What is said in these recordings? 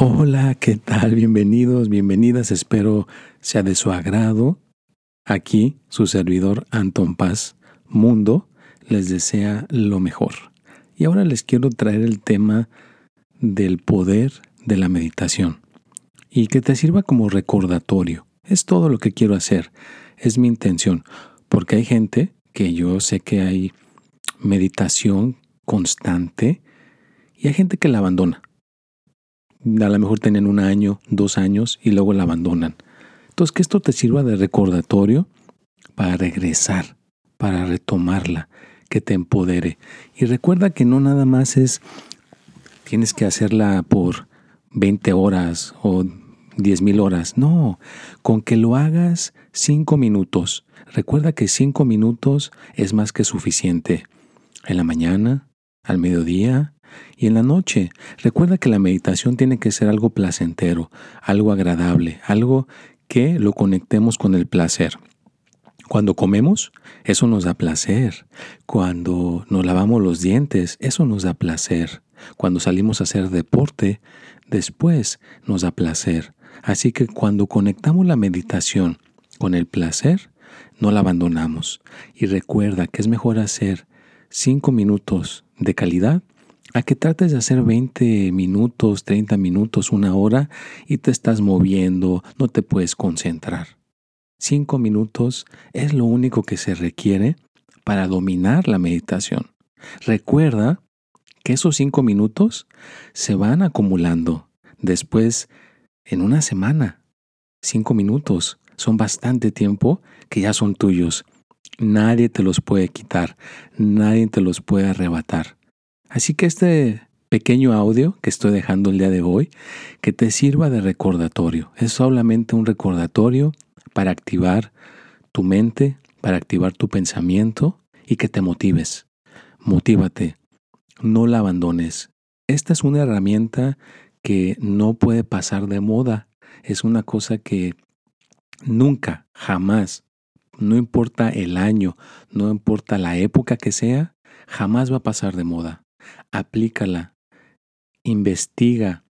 Hola, ¿qué tal? Bienvenidos, bienvenidas. Espero sea de su agrado. Aquí su servidor Anton Paz Mundo les desea lo mejor. Y ahora les quiero traer el tema del poder de la meditación y que te sirva como recordatorio. Es todo lo que quiero hacer. Es mi intención. Porque hay gente que yo sé que hay meditación constante y hay gente que la abandona a lo mejor tienen un año, dos años y luego la abandonan. Entonces, que esto te sirva de recordatorio para regresar, para retomarla, que te empodere. Y recuerda que no nada más es, tienes que hacerla por 20 horas o 10 mil horas. No, con que lo hagas 5 minutos. Recuerda que 5 minutos es más que suficiente. En la mañana, al mediodía, y en la noche, recuerda que la meditación tiene que ser algo placentero, algo agradable, algo que lo conectemos con el placer. Cuando comemos, eso nos da placer. Cuando nos lavamos los dientes, eso nos da placer. Cuando salimos a hacer deporte, después nos da placer. Así que cuando conectamos la meditación con el placer, no la abandonamos. Y recuerda que es mejor hacer cinco minutos de calidad a que trates de hacer 20 minutos, 30 minutos, una hora y te estás moviendo, no te puedes concentrar. Cinco minutos es lo único que se requiere para dominar la meditación. Recuerda que esos cinco minutos se van acumulando. Después, en una semana, cinco minutos son bastante tiempo que ya son tuyos. Nadie te los puede quitar, nadie te los puede arrebatar. Así que este pequeño audio que estoy dejando el día de hoy, que te sirva de recordatorio. Es solamente un recordatorio para activar tu mente, para activar tu pensamiento y que te motives. Motívate, no la abandones. Esta es una herramienta que no puede pasar de moda. Es una cosa que nunca, jamás, no importa el año, no importa la época que sea, jamás va a pasar de moda aplícala, investiga,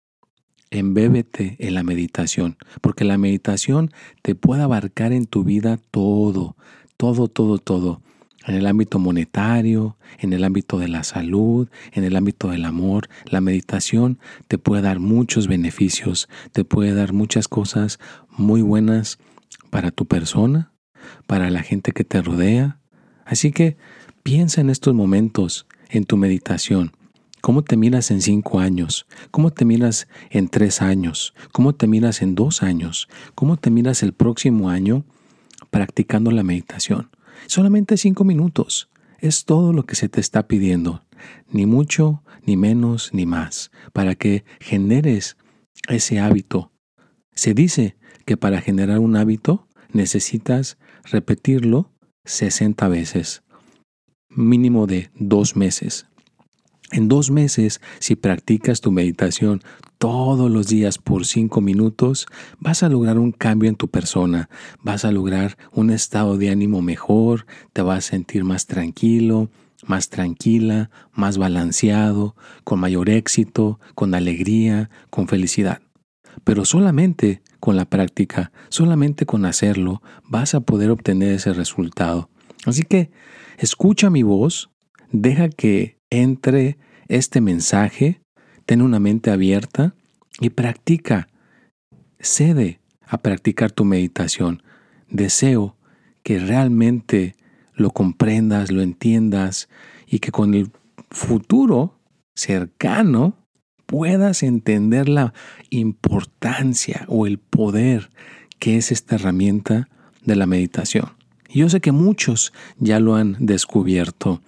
embébete en la meditación, porque la meditación te puede abarcar en tu vida todo, todo, todo, todo. En el ámbito monetario, en el ámbito de la salud, en el ámbito del amor, la meditación te puede dar muchos beneficios, te puede dar muchas cosas muy buenas para tu persona, para la gente que te rodea. Así que piensa en estos momentos, en tu meditación. ¿Cómo te miras en cinco años? ¿Cómo te miras en tres años? ¿Cómo te miras en dos años? ¿Cómo te miras el próximo año practicando la meditación? Solamente cinco minutos. Es todo lo que se te está pidiendo. Ni mucho, ni menos, ni más. Para que generes ese hábito. Se dice que para generar un hábito necesitas repetirlo 60 veces. Mínimo de dos meses. En dos meses, si practicas tu meditación todos los días por cinco minutos, vas a lograr un cambio en tu persona, vas a lograr un estado de ánimo mejor, te vas a sentir más tranquilo, más tranquila, más balanceado, con mayor éxito, con alegría, con felicidad. Pero solamente con la práctica, solamente con hacerlo, vas a poder obtener ese resultado. Así que escucha mi voz, deja que entre este mensaje, ten una mente abierta y practica, cede a practicar tu meditación. Deseo que realmente lo comprendas, lo entiendas y que con el futuro cercano puedas entender la importancia o el poder que es esta herramienta de la meditación. Y yo sé que muchos ya lo han descubierto.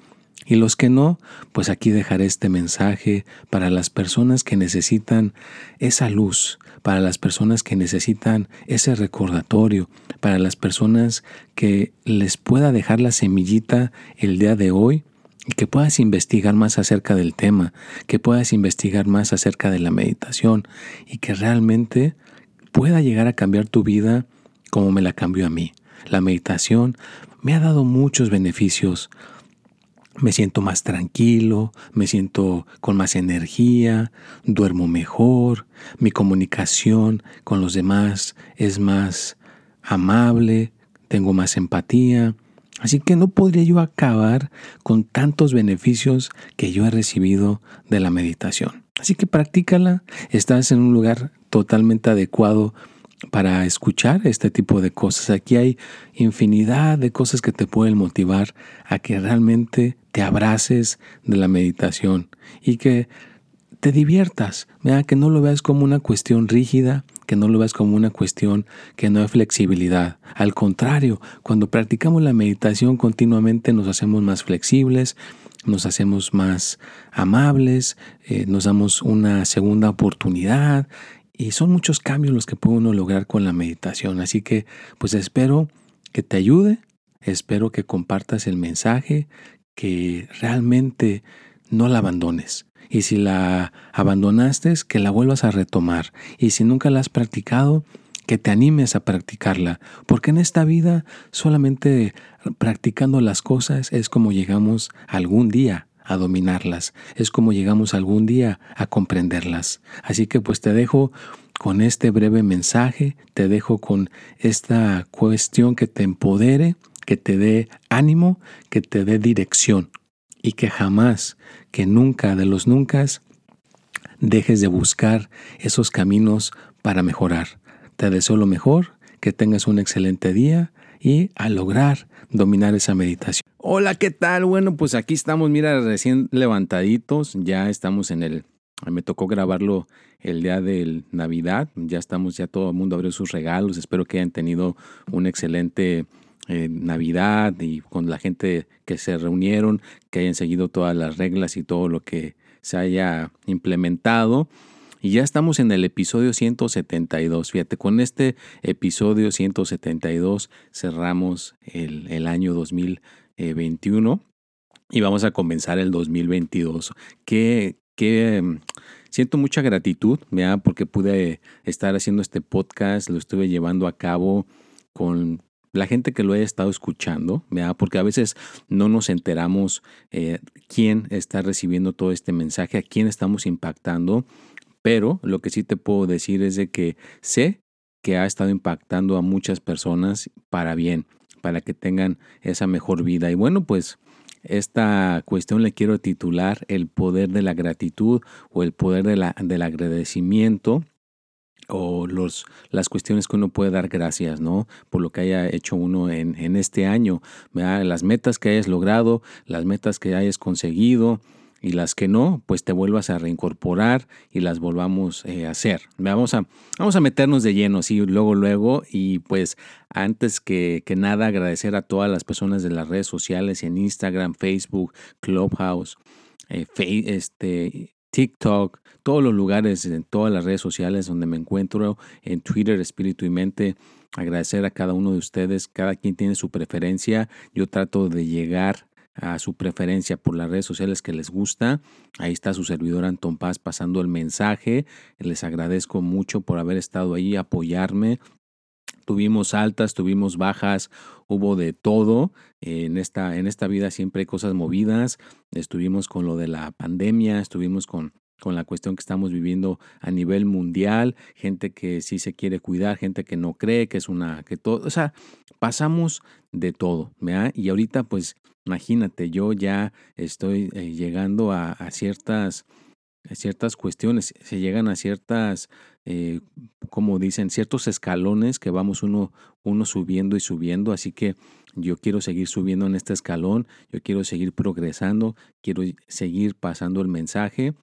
Y los que no, pues aquí dejaré este mensaje para las personas que necesitan esa luz, para las personas que necesitan ese recordatorio, para las personas que les pueda dejar la semillita el día de hoy y que puedas investigar más acerca del tema, que puedas investigar más acerca de la meditación y que realmente pueda llegar a cambiar tu vida como me la cambió a mí. La meditación me ha dado muchos beneficios. Me siento más tranquilo, me siento con más energía, duermo mejor, mi comunicación con los demás es más amable, tengo más empatía. Así que no podría yo acabar con tantos beneficios que yo he recibido de la meditación. Así que practícala, estás en un lugar totalmente adecuado para escuchar este tipo de cosas. Aquí hay infinidad de cosas que te pueden motivar a que realmente te abraces de la meditación y que te diviertas, que no lo veas como una cuestión rígida, que no lo veas como una cuestión que no hay flexibilidad. Al contrario, cuando practicamos la meditación continuamente nos hacemos más flexibles, nos hacemos más amables, eh, nos damos una segunda oportunidad, y son muchos cambios los que puede uno lograr con la meditación. Así que pues espero que te ayude, espero que compartas el mensaje, que realmente no la abandones. Y si la abandonaste, que la vuelvas a retomar. Y si nunca la has practicado, que te animes a practicarla. Porque en esta vida solamente practicando las cosas es como llegamos algún día a dominarlas. Es como llegamos algún día a comprenderlas. Así que pues te dejo con este breve mensaje, te dejo con esta cuestión que te empodere, que te dé ánimo, que te dé dirección y que jamás, que nunca de los nunca, dejes de buscar esos caminos para mejorar. Te deseo lo mejor, que tengas un excelente día y a lograr dominar esa meditación. Hola, ¿qué tal? Bueno, pues aquí estamos, mira, recién levantaditos, ya estamos en el... Me tocó grabarlo el día de Navidad, ya estamos, ya todo el mundo abrió sus regalos, espero que hayan tenido un excelente eh, Navidad y con la gente que se reunieron, que hayan seguido todas las reglas y todo lo que se haya implementado. Y ya estamos en el episodio 172. Fíjate, con este episodio 172 cerramos el, año 2021 y vamos a comenzar el 2022. Que, que siento mucha gratitud, ¿verdad? porque pude estar haciendo este podcast, lo estuve llevando a cabo con la gente que lo haya estado escuchando, ¿verdad? porque a veces no nos enteramos eh, quién está recibiendo todo este mensaje, a quién estamos impactando pero lo que sí te puedo decir es de que sé que ha estado impactando a muchas personas para bien, para que tengan esa mejor vida. Y bueno, pues esta cuestión le quiero titular el poder de la gratitud o el poder de la, del agradecimiento o los, las cuestiones que uno puede dar gracias, ¿no? Por lo que haya hecho uno en, en este año, las metas que hayas logrado, las metas que hayas conseguido, y las que no, pues te vuelvas a reincorporar y las volvamos eh, a hacer. Vamos a, vamos a meternos de lleno, sí, luego, luego. Y pues antes que, que nada, agradecer a todas las personas de las redes sociales en Instagram, Facebook, Clubhouse, eh, este, TikTok, todos los lugares, en todas las redes sociales donde me encuentro, en Twitter, Espíritu y Mente. Agradecer a cada uno de ustedes, cada quien tiene su preferencia. Yo trato de llegar a su preferencia por las redes sociales que les gusta. Ahí está su servidor Anton Paz pasando el mensaje. Les agradezco mucho por haber estado ahí, apoyarme. Tuvimos altas, tuvimos bajas, hubo de todo. En esta, en esta vida siempre hay cosas movidas. Estuvimos con lo de la pandemia, estuvimos con con la cuestión que estamos viviendo a nivel mundial, gente que sí se quiere cuidar, gente que no cree que es una, que todo, o sea, pasamos de todo, ¿verdad? Y ahorita pues imagínate, yo ya estoy eh, llegando a, ciertas, ciertas cuestiones, se llegan a ciertas, eh, como dicen, ciertos escalones que vamos uno, uno subiendo y subiendo, así que yo quiero seguir subiendo en este escalón, yo quiero seguir progresando, quiero seguir pasando el mensaje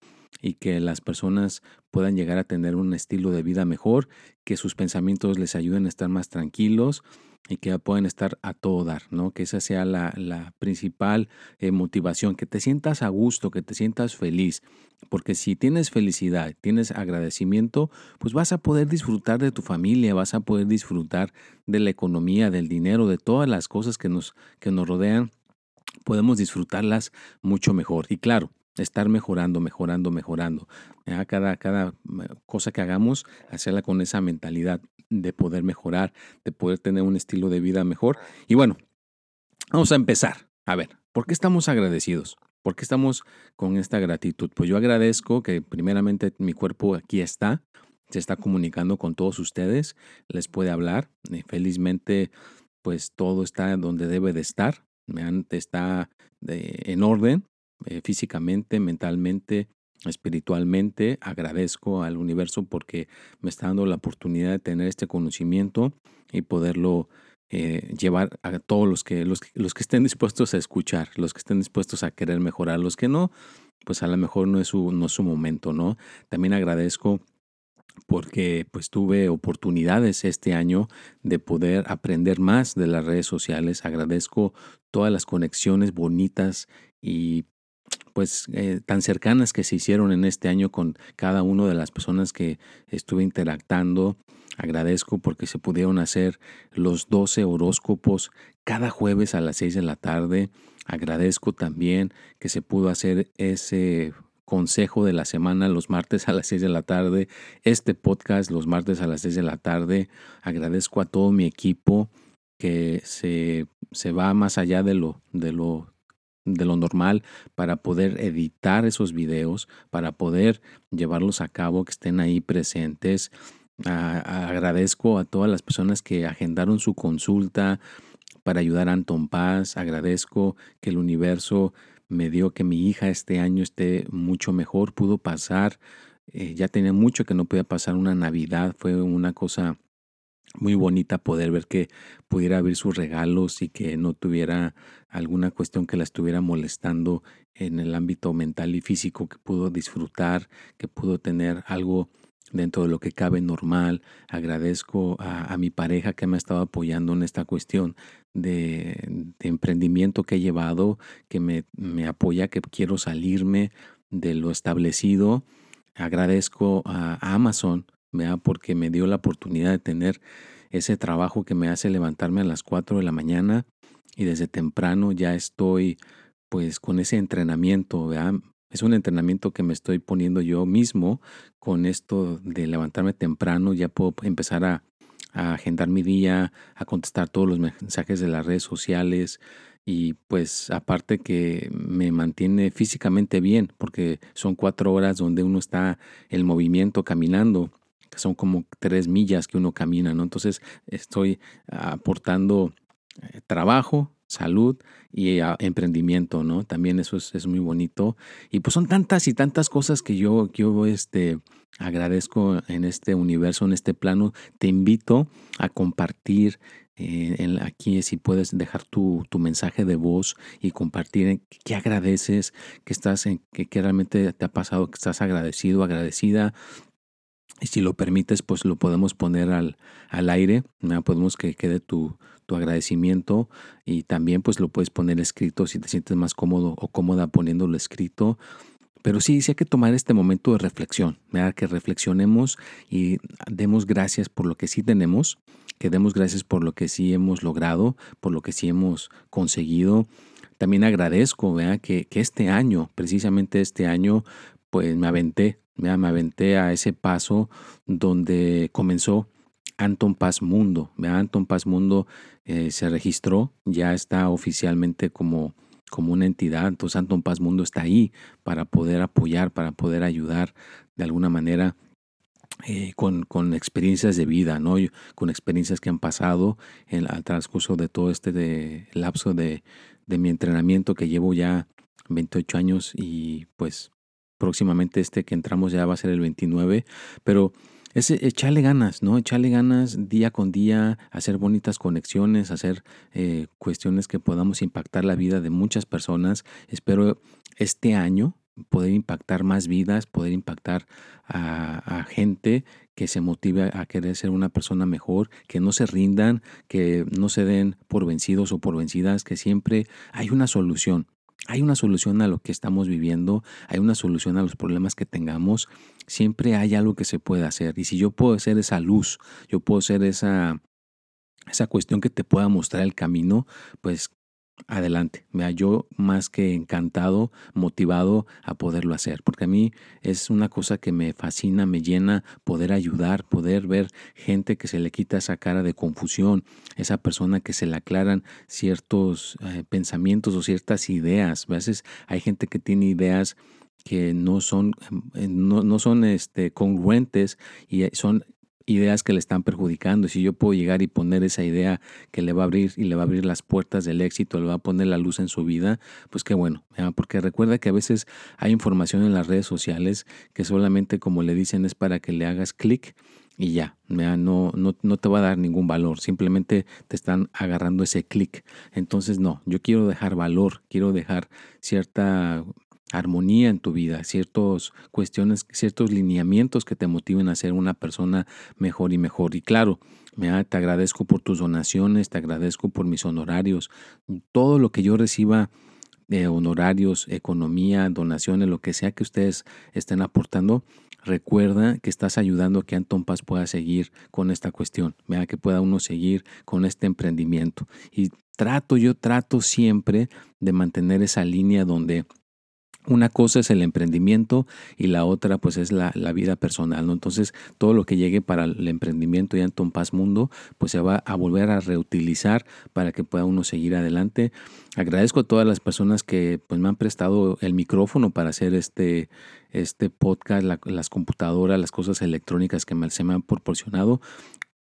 y que las personas puedan llegar a tener un estilo de vida mejor, que sus pensamientos les ayuden a estar más tranquilos y que puedan estar a todo dar, ¿no? Que esa sea la, la principal eh, motivación, que te sientas a gusto, que te sientas feliz, porque si tienes felicidad, tienes agradecimiento, pues vas a poder disfrutar de tu familia, vas a poder disfrutar de la economía, del dinero, de todas las cosas que nos, que nos rodean, podemos disfrutarlas mucho mejor. Y claro, estar mejorando, mejorando, mejorando. Cada, cada cosa que hagamos, hacerla con esa mentalidad de poder mejorar, de poder tener un estilo de vida mejor. Y bueno, vamos a empezar. A ver, ¿por qué estamos agradecidos? ¿Por qué estamos con esta gratitud? Pues yo agradezco que primeramente mi cuerpo aquí está, se está comunicando con todos ustedes, les puede hablar. Y felizmente, pues todo está donde debe de estar, está en orden, eh, físicamente, mentalmente, espiritualmente. Agradezco al universo porque me está dando la oportunidad de tener este conocimiento y poderlo eh, llevar a todos los que, los, los que estén dispuestos a escuchar, los que estén dispuestos a querer mejorar, los que no, pues a lo mejor no es su, no es su momento, ¿no? También agradezco porque pues tuve oportunidades este año de poder aprender más de las redes sociales. Agradezco todas las conexiones bonitas y pues eh, tan cercanas que se hicieron en este año con cada una de las personas que estuve interactando. Agradezco porque se pudieron hacer los 12 horóscopos cada jueves a las 6 de la tarde. Agradezco también que se pudo hacer ese consejo de la semana los martes a las 6 de la tarde, este podcast los martes a las 6 de la tarde. Agradezco a todo mi equipo que se, se va más allá de lo, de lo de lo normal para poder editar esos videos, para poder llevarlos a cabo, que estén ahí presentes. agradezco a todas las personas que agendaron su consulta para ayudar a Anton Paz. Agradezco que el universo me dio que mi hija este año esté mucho mejor. Pudo pasar, eh, ya tenía mucho que no podía pasar una Navidad. Fue una cosa muy bonita poder ver que pudiera abrir sus regalos y que no tuviera alguna cuestión que la estuviera molestando en el ámbito mental y físico, que pudo disfrutar, que pudo tener algo dentro de lo que cabe normal. Agradezco a, mi pareja que me ha estado apoyando en esta cuestión de, emprendimiento que he llevado, que me, me apoya, que quiero salirme de lo establecido. Agradezco a Amazon porque me dio la oportunidad de tener ese trabajo que me hace levantarme a las 4 de la mañana y desde temprano ya estoy pues con ese entrenamiento, Es un entrenamiento que me estoy poniendo yo mismo con esto de levantarme temprano, ya puedo empezar a, a agendar mi día, a contestar todos los mensajes de las redes sociales y pues aparte que me mantiene físicamente bien porque son cuatro horas donde uno está el movimiento caminando son como tres millas que uno camina, ¿no? Entonces estoy aportando eh, trabajo, salud y ah, emprendimiento, ¿no? También eso es, muy bonito. Y pues son tantas y tantas cosas que yo, yo este, agradezco en este universo, en este plano. Te invito a compartir eh, aquí si puedes dejar tu, tu, mensaje de voz y compartir qué agradeces, que estás en, que, que realmente te ha pasado, que estás agradecido, agradecida y si lo permites, pues lo podemos poner al, al aire, podemos que quede tu, tu, agradecimiento y también pues lo puedes poner escrito si te sientes más cómodo o cómoda poniéndolo escrito. Pero sí, sí hay que tomar este momento de reflexión, que reflexionemos y demos gracias por lo que sí tenemos, que demos gracias por lo que sí hemos logrado, por lo que sí hemos conseguido. También agradezco que, que este año, precisamente este año, pues me aventé me aventé a ese paso donde comenzó Anton Paz Mundo. Anton Paz Mundo eh, se registró, ya está oficialmente como, como una entidad. Entonces, Santo Paz Mundo está ahí para poder apoyar, para poder ayudar de alguna manera eh, con, con, experiencias de vida, ¿no? con experiencias que han pasado en, al transcurso de todo este de, lapso de, de mi entrenamiento que llevo ya 28 años y pues próximamente este que entramos ya va a ser el 29, pero es echarle ganas, ¿no? Echarle ganas día con día, hacer bonitas conexiones, hacer eh, cuestiones que podamos impactar la vida de muchas personas. Espero este año poder impactar más vidas, poder impactar a, a, gente que se motive a querer ser una persona mejor, que no se rindan, que no se den por vencidos o por vencidas, que siempre hay una solución. Hay una solución a lo que estamos viviendo, hay una solución a los problemas que tengamos, siempre hay algo que se puede hacer. Y si yo puedo ser esa luz, yo puedo ser esa, esa cuestión que te pueda mostrar el camino, pues adelante. Mira, yo más que encantado, motivado a poderlo hacer, porque a mí es una cosa que me fascina, me llena poder ayudar, poder ver gente que se le quita esa cara de confusión, esa persona que se le aclaran ciertos eh, pensamientos o ciertas ideas. A veces hay gente que tiene ideas que no son, eh, no, no son este, congruentes y son ideas que le están perjudicando. Si yo puedo llegar y poner esa idea que le va a abrir y le va a abrir las puertas del éxito, le va a poner la luz en su vida, pues qué bueno. Porque recuerda que a veces hay información en las redes sociales que solamente como le dicen es para que le hagas clic y ya, no, no, no te va a dar ningún valor, simplemente te están agarrando ese clic. Entonces no, yo quiero dejar valor, quiero dejar cierta armonía en tu vida, ciertos cuestiones, ciertos lineamientos que te motiven a ser una persona mejor y mejor. Y claro, te agradezco por tus donaciones, te agradezco por mis honorarios, todo lo que yo reciba de honorarios, economía, donaciones, lo que sea que ustedes estén aportando, recuerda que estás ayudando a que Anton Paz pueda seguir con esta cuestión, vea que pueda uno seguir con este emprendimiento. Y trato, yo trato siempre de mantener esa línea donde una cosa es el emprendimiento y la otra pues es la, vida personal, ¿no? Entonces todo lo que llegue para el emprendimiento y Anton Paz Mundo pues se va a volver a reutilizar para que pueda uno seguir adelante. Agradezco a todas las personas que pues me han prestado el micrófono para hacer este, este podcast, las computadoras, las cosas electrónicas que se me han proporcionado.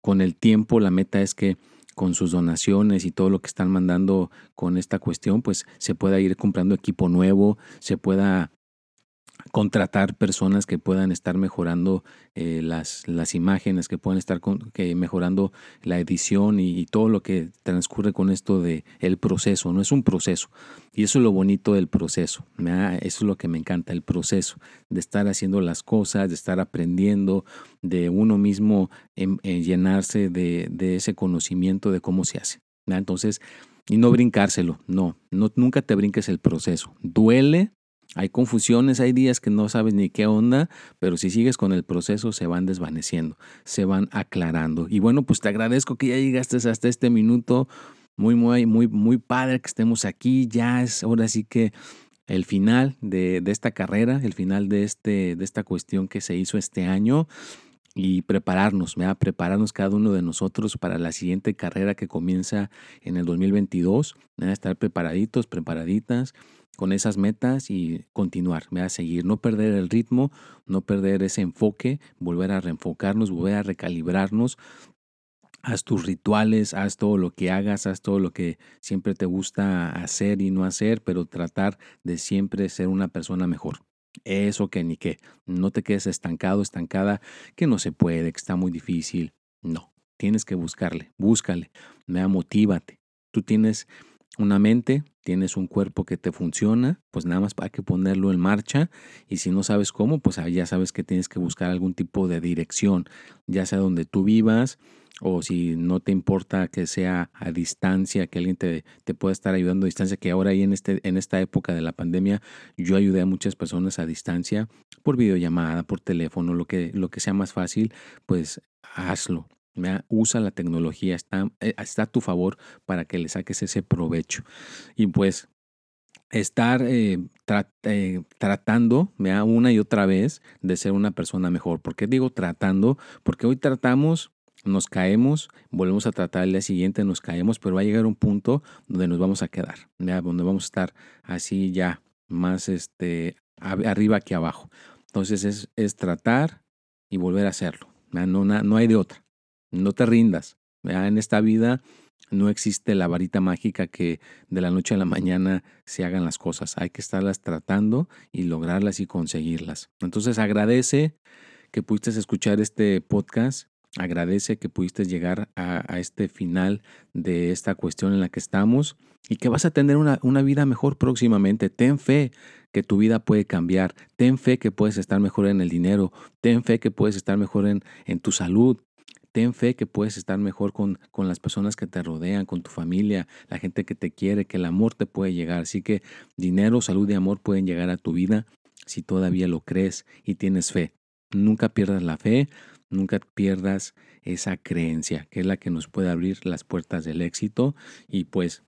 Con el tiempo la meta es que con sus donaciones y todo lo que están mandando con esta cuestión, pues se pueda ir comprando equipo nuevo, se pueda contratar personas que puedan estar mejorando eh, las, las, imágenes, que puedan estar que mejorando la edición y, todo lo que transcurre con esto de el proceso. No es un proceso. Y eso es lo bonito del proceso. Eso es lo que me encanta, el proceso de estar haciendo las cosas, de estar aprendiendo, de uno mismo en, llenarse de, de, ese conocimiento de cómo se hace. Entonces, y no brincárselo, no, no, nunca te brinques el proceso. Duele, hay confusiones, hay días que no sabes ni qué onda, pero si sigues con el proceso se van desvaneciendo, se van aclarando. Y bueno, pues te agradezco que ya llegaste hasta este minuto. Muy, muy, muy, muy padre que estemos aquí. Ya es ahora sí que el final de, de esta carrera, el final de, este, de esta cuestión que se hizo este año y prepararnos, a prepararnos cada uno de nosotros para la siguiente carrera que comienza en el 2022, a estar preparaditos, preparaditas con esas metas y continuar, a seguir, no perder el ritmo, no perder ese enfoque, volver a reenfocarnos, volver a recalibrarnos. Haz tus rituales, haz todo lo que hagas, haz todo lo que siempre te gusta hacer y no hacer, pero tratar de siempre ser una persona mejor. Eso que ni que. No te quedes estancado, estancada, que no se puede, que está muy difícil. No, tienes que buscarle, búscale, motívate. Tú tienes una mente, tienes un cuerpo que te funciona, pues nada más hay que ponerlo en marcha y si no sabes cómo, pues ya sabes que tienes que buscar algún tipo de dirección, ya sea donde tú vivas o si no te importa que sea a distancia, que alguien te, te pueda estar ayudando a distancia, que ahora ahí en, este, en esta época de la pandemia yo ayudé a muchas personas a distancia por videollamada, por teléfono, lo que, lo que sea más fácil, pues hazlo. Usa la tecnología, está, eh, está a tu favor para que le saques ese provecho. Y pues estar eh, eh, tratando una y otra vez de ser una persona mejor. ¿Por qué digo tratando? Porque hoy tratamos nos caemos, volvemos a tratar el día siguiente, nos caemos, pero va a llegar un punto donde nos vamos a quedar, donde vamos a estar así ya más este, arriba que abajo. Entonces es, es tratar y volver a hacerlo. No, no hay de otra. No te rindas. En esta vida no existe la varita mágica que de la noche a la mañana se hagan las cosas. Hay que estarlas tratando y lograrlas y conseguirlas. Entonces agradece que pudiste escuchar este podcast. Agradece que pudiste llegar a, este final de esta cuestión en la que estamos y que vas a tener una, una vida mejor próximamente. Ten fe que tu vida puede cambiar. Ten fe que puedes estar mejor en el dinero. Ten fe que puedes estar mejor en, en tu salud. Ten fe que puedes estar mejor con, con, las personas que te rodean, con tu familia, la gente que te quiere, que el amor te puede llegar. Así que dinero, salud y amor pueden llegar a tu vida si todavía lo crees y tienes fe. Nunca pierdas la fe, nunca pierdas esa creencia, que es la que nos puede abrir las puertas del éxito. Y pues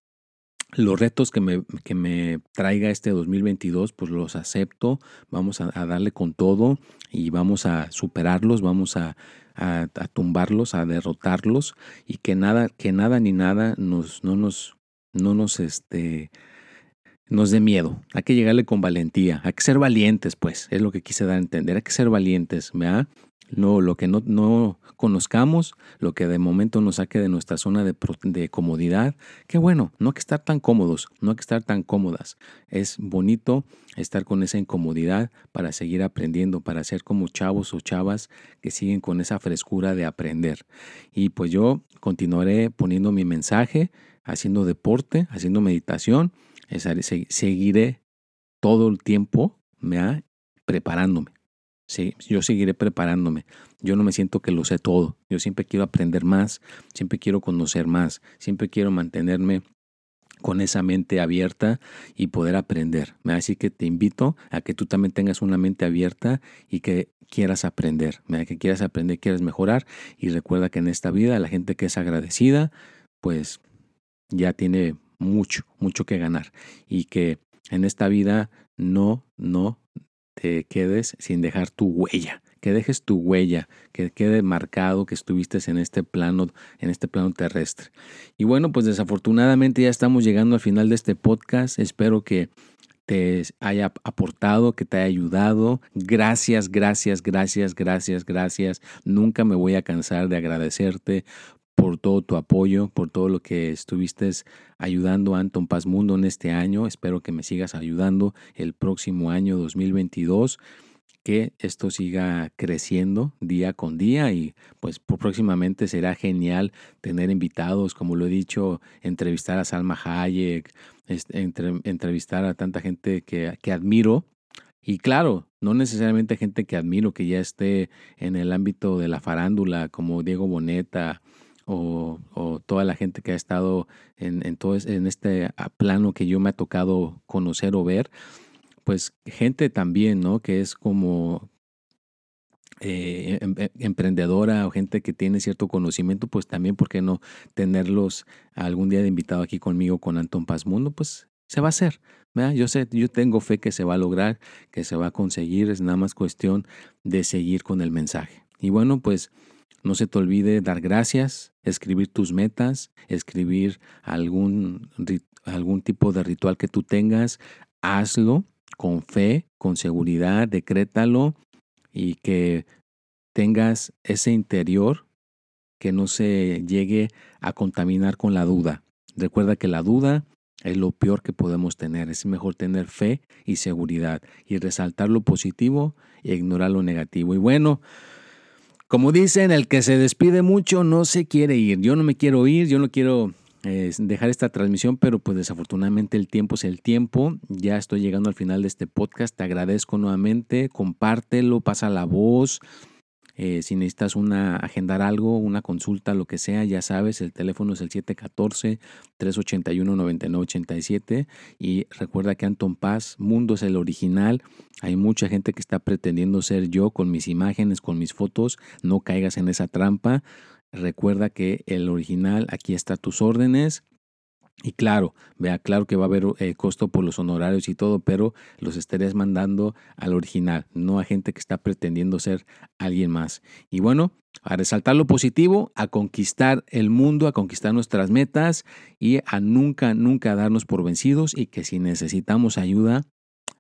los retos que me, que me, traiga este 2022, pues los acepto, vamos a, darle con todo y vamos a superarlos, vamos a, a, tumbarlos, a derrotarlos y que nada, que nada ni nada nos, no nos, no nos, este, nos dé miedo. Hay que llegarle con valentía, hay que ser valientes, pues, es lo que quise dar a entender, hay que ser valientes, ¿verdad? No, lo que no, no conozcamos, lo que de momento nos saque de nuestra zona de, de, comodidad, qué bueno, no hay que estar tan cómodos, no hay que estar tan cómodas. Es bonito estar con esa incomodidad para seguir aprendiendo, para ser como chavos o chavas que siguen con esa frescura de aprender. Y pues yo continuaré poniendo mi mensaje, haciendo deporte, haciendo meditación, seguiré todo el tiempo me preparándome Sí, yo seguiré preparándome. Yo no me siento que lo sé todo. Yo siempre quiero aprender más, siempre quiero conocer más, siempre quiero mantenerme con esa mente abierta y poder aprender. Así que te invito a que tú también tengas una mente abierta y que quieras aprender, que quieras aprender, quieras mejorar. Y recuerda que en esta vida la gente que es agradecida, pues ya tiene mucho, mucho que ganar. Y que en esta vida no, no te quedes sin dejar tu huella, que dejes tu huella, que quede marcado que estuviste en este plano, en este plano terrestre. Y bueno, pues desafortunadamente ya estamos llegando al final de este podcast. Espero que te haya aportado, que te haya ayudado. Gracias, gracias, gracias, gracias, gracias. Nunca me voy a cansar de agradecerte por todo tu apoyo, por todo lo que estuviste ayudando a Anton Paz Mundo en este año. Espero que me sigas ayudando el próximo año 2022 que esto siga creciendo día con día y pues próximamente será genial tener invitados, como lo he dicho, entrevistar a Salma Hayek, entrevistar a tanta gente que, que admiro y claro, no necesariamente gente que admiro que ya esté en el ámbito de la farándula como Diego Boneta, o, toda la gente que ha estado en, todo, en este ah, plano que yo me ha tocado conocer o ver, pues gente también, ¿no? Que es como eh, em, em, emprendedora o gente que tiene cierto conocimiento, pues también, ¿por qué no tenerlos algún día de invitado aquí conmigo con Anton Paz Mundo? Pues se va a hacer. Yo sé, yo tengo fe que se va a lograr, que se va a conseguir, es nada más cuestión de seguir con el mensaje. Y bueno, pues no se te olvide dar gracias, escribir tus metas, escribir algún, algún tipo de ritual que tú tengas. Hazlo con fe, con seguridad, decrétalo y que tengas ese interior que no se llegue a contaminar con la duda. Recuerda que la duda es lo peor que podemos tener. Es mejor tener fe y seguridad y resaltar lo positivo e ignorar lo negativo. Y bueno, como dicen, el que se despide mucho no se quiere ir. Yo no me quiero ir, yo no quiero eh, dejar esta transmisión, pero pues desafortunadamente el tiempo es el tiempo. Ya estoy llegando al final de este podcast. Te agradezco nuevamente. Compártelo, pasa la voz. Eh, si necesitas una, agendar algo, una consulta, lo que sea, ya sabes, el teléfono es el 714-381-9987 y recuerda que Anton Paz, Mundo es el original. Hay mucha gente que está pretendiendo ser yo con mis imágenes, con mis fotos. No caigas en esa trampa. Recuerda que el original, aquí está tus órdenes. Y claro, vea, claro que va a haber eh, costo por los honorarios y todo, pero los estarías mandando al original, no a gente que está pretendiendo ser alguien más. Y bueno, a resaltar lo positivo, a conquistar el mundo, a conquistar nuestras metas y a nunca, nunca darnos por vencidos y que si necesitamos ayuda,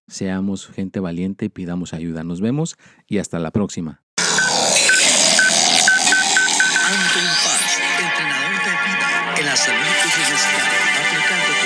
seamos gente valiente y pidamos ayuda. Nos vemos y hasta la próxima. Vida en la salud y bienestar, aplicando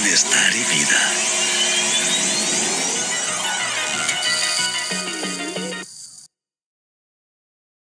bienestar y vida.